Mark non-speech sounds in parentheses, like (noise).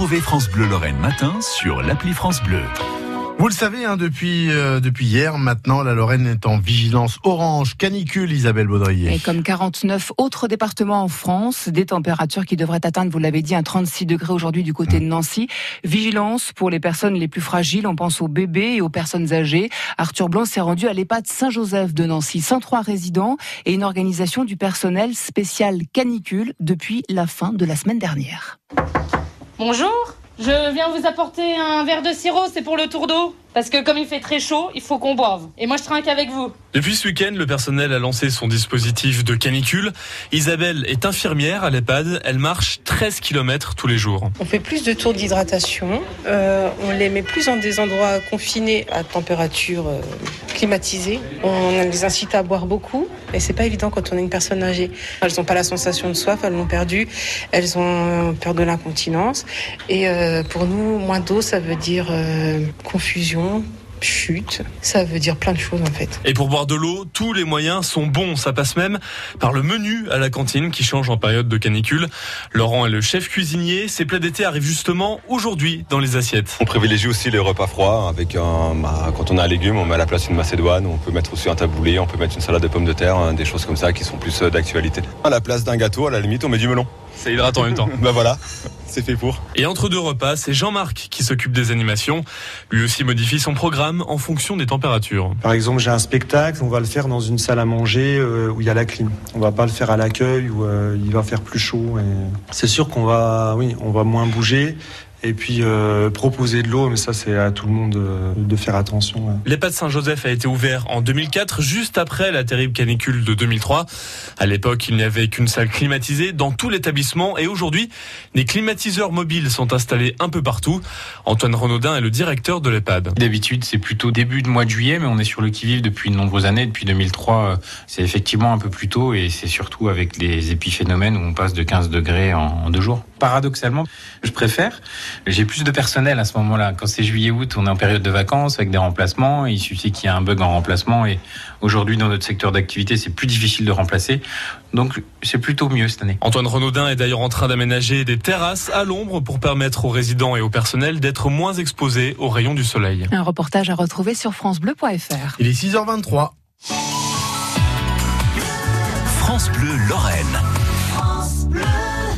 Retrouvez France Bleu Lorraine matin sur l'appli France Bleu. Vous le savez, hein, depuis, euh, depuis hier, maintenant, la Lorraine est en vigilance orange, canicule, Isabelle Baudrier. Et comme 49 autres départements en France, des températures qui devraient atteindre, vous l'avez dit, un 36 degrés aujourd'hui du côté de Nancy. Vigilance pour les personnes les plus fragiles, on pense aux bébés et aux personnes âgées. Arthur Blanc s'est rendu à l'EHPAD Saint-Joseph de Nancy, 103 résidents et une organisation du personnel spécial canicule depuis la fin de la semaine dernière. Bonjour, je viens vous apporter un verre de sirop, c'est pour le tour d'eau. Parce que comme il fait très chaud, il faut qu'on boive. Et moi je trinque avec vous. Depuis ce week-end, le personnel a lancé son dispositif de canicule. Isabelle est infirmière à l'EHPAD. Elle marche 13 km tous les jours. On fait plus de tours d'hydratation. Euh, on les met plus dans des endroits confinés à température euh, On les incite à boire beaucoup. Et c'est pas évident quand on est une personne âgée. Elles n'ont pas la sensation de soif, elles l'ont perdu. Elles ont peur de l'incontinence. Et euh, pour nous, moins d'eau, ça veut dire euh, confusion chute, ça veut dire plein de choses en fait. Et pour boire de l'eau, tous les moyens sont bons. Ça passe même par le menu à la cantine qui change en période de canicule. Laurent est le chef cuisinier. Ses plats d'été arrivent justement aujourd'hui dans les assiettes. On privilégie aussi les repas froids avec un, bah, quand on a un légume, on met à la place une macédoine, on peut mettre aussi un taboulé, on peut mettre une salade de pommes de terre, hein, des choses comme ça qui sont plus euh, d'actualité. À la place d'un gâteau, à la limite, on met du melon. Ça hydrate en même temps. (laughs) bah voilà, c'est fait pour. Et entre deux repas, c'est Jean-Marc qui s'occupe des animations. Lui aussi modifie son programme en fonction des températures. Par exemple, j'ai un spectacle, on va le faire dans une salle à manger euh, où il y a la clim. On va pas le faire à l'accueil où euh, il va faire plus chaud. Et... C'est sûr qu'on va, oui, on va moins bouger. Et puis euh, proposer de l'eau, mais ça c'est à tout le monde euh, de faire attention. Ouais. L'EHPAD Saint-Joseph a été ouvert en 2004, juste après la terrible canicule de 2003. À l'époque, il n'y avait qu'une salle climatisée dans tout l'établissement et aujourd'hui, des climatiseurs mobiles sont installés un peu partout. Antoine Renaudin est le directeur de l'EHPAD. D'habitude, c'est plutôt début de mois de juillet, mais on est sur le qui-vive depuis de nombreuses années. Depuis 2003, c'est effectivement un peu plus tôt et c'est surtout avec les épiphénomènes où on passe de 15 degrés en, en deux jours. Paradoxalement, je préfère j'ai plus de personnel à ce moment-là. Quand c'est juillet-août, on est en période de vacances avec des remplacements. Il suffit qu'il y ait un bug en remplacement. Et aujourd'hui, dans notre secteur d'activité, c'est plus difficile de remplacer. Donc, c'est plutôt mieux cette année. Antoine Renaudin est d'ailleurs en train d'aménager des terrasses à l'ombre pour permettre aux résidents et au personnel d'être moins exposés aux rayons du soleil. Un reportage à retrouver sur FranceBleu.fr. Il est 6h23. France Bleu Lorraine.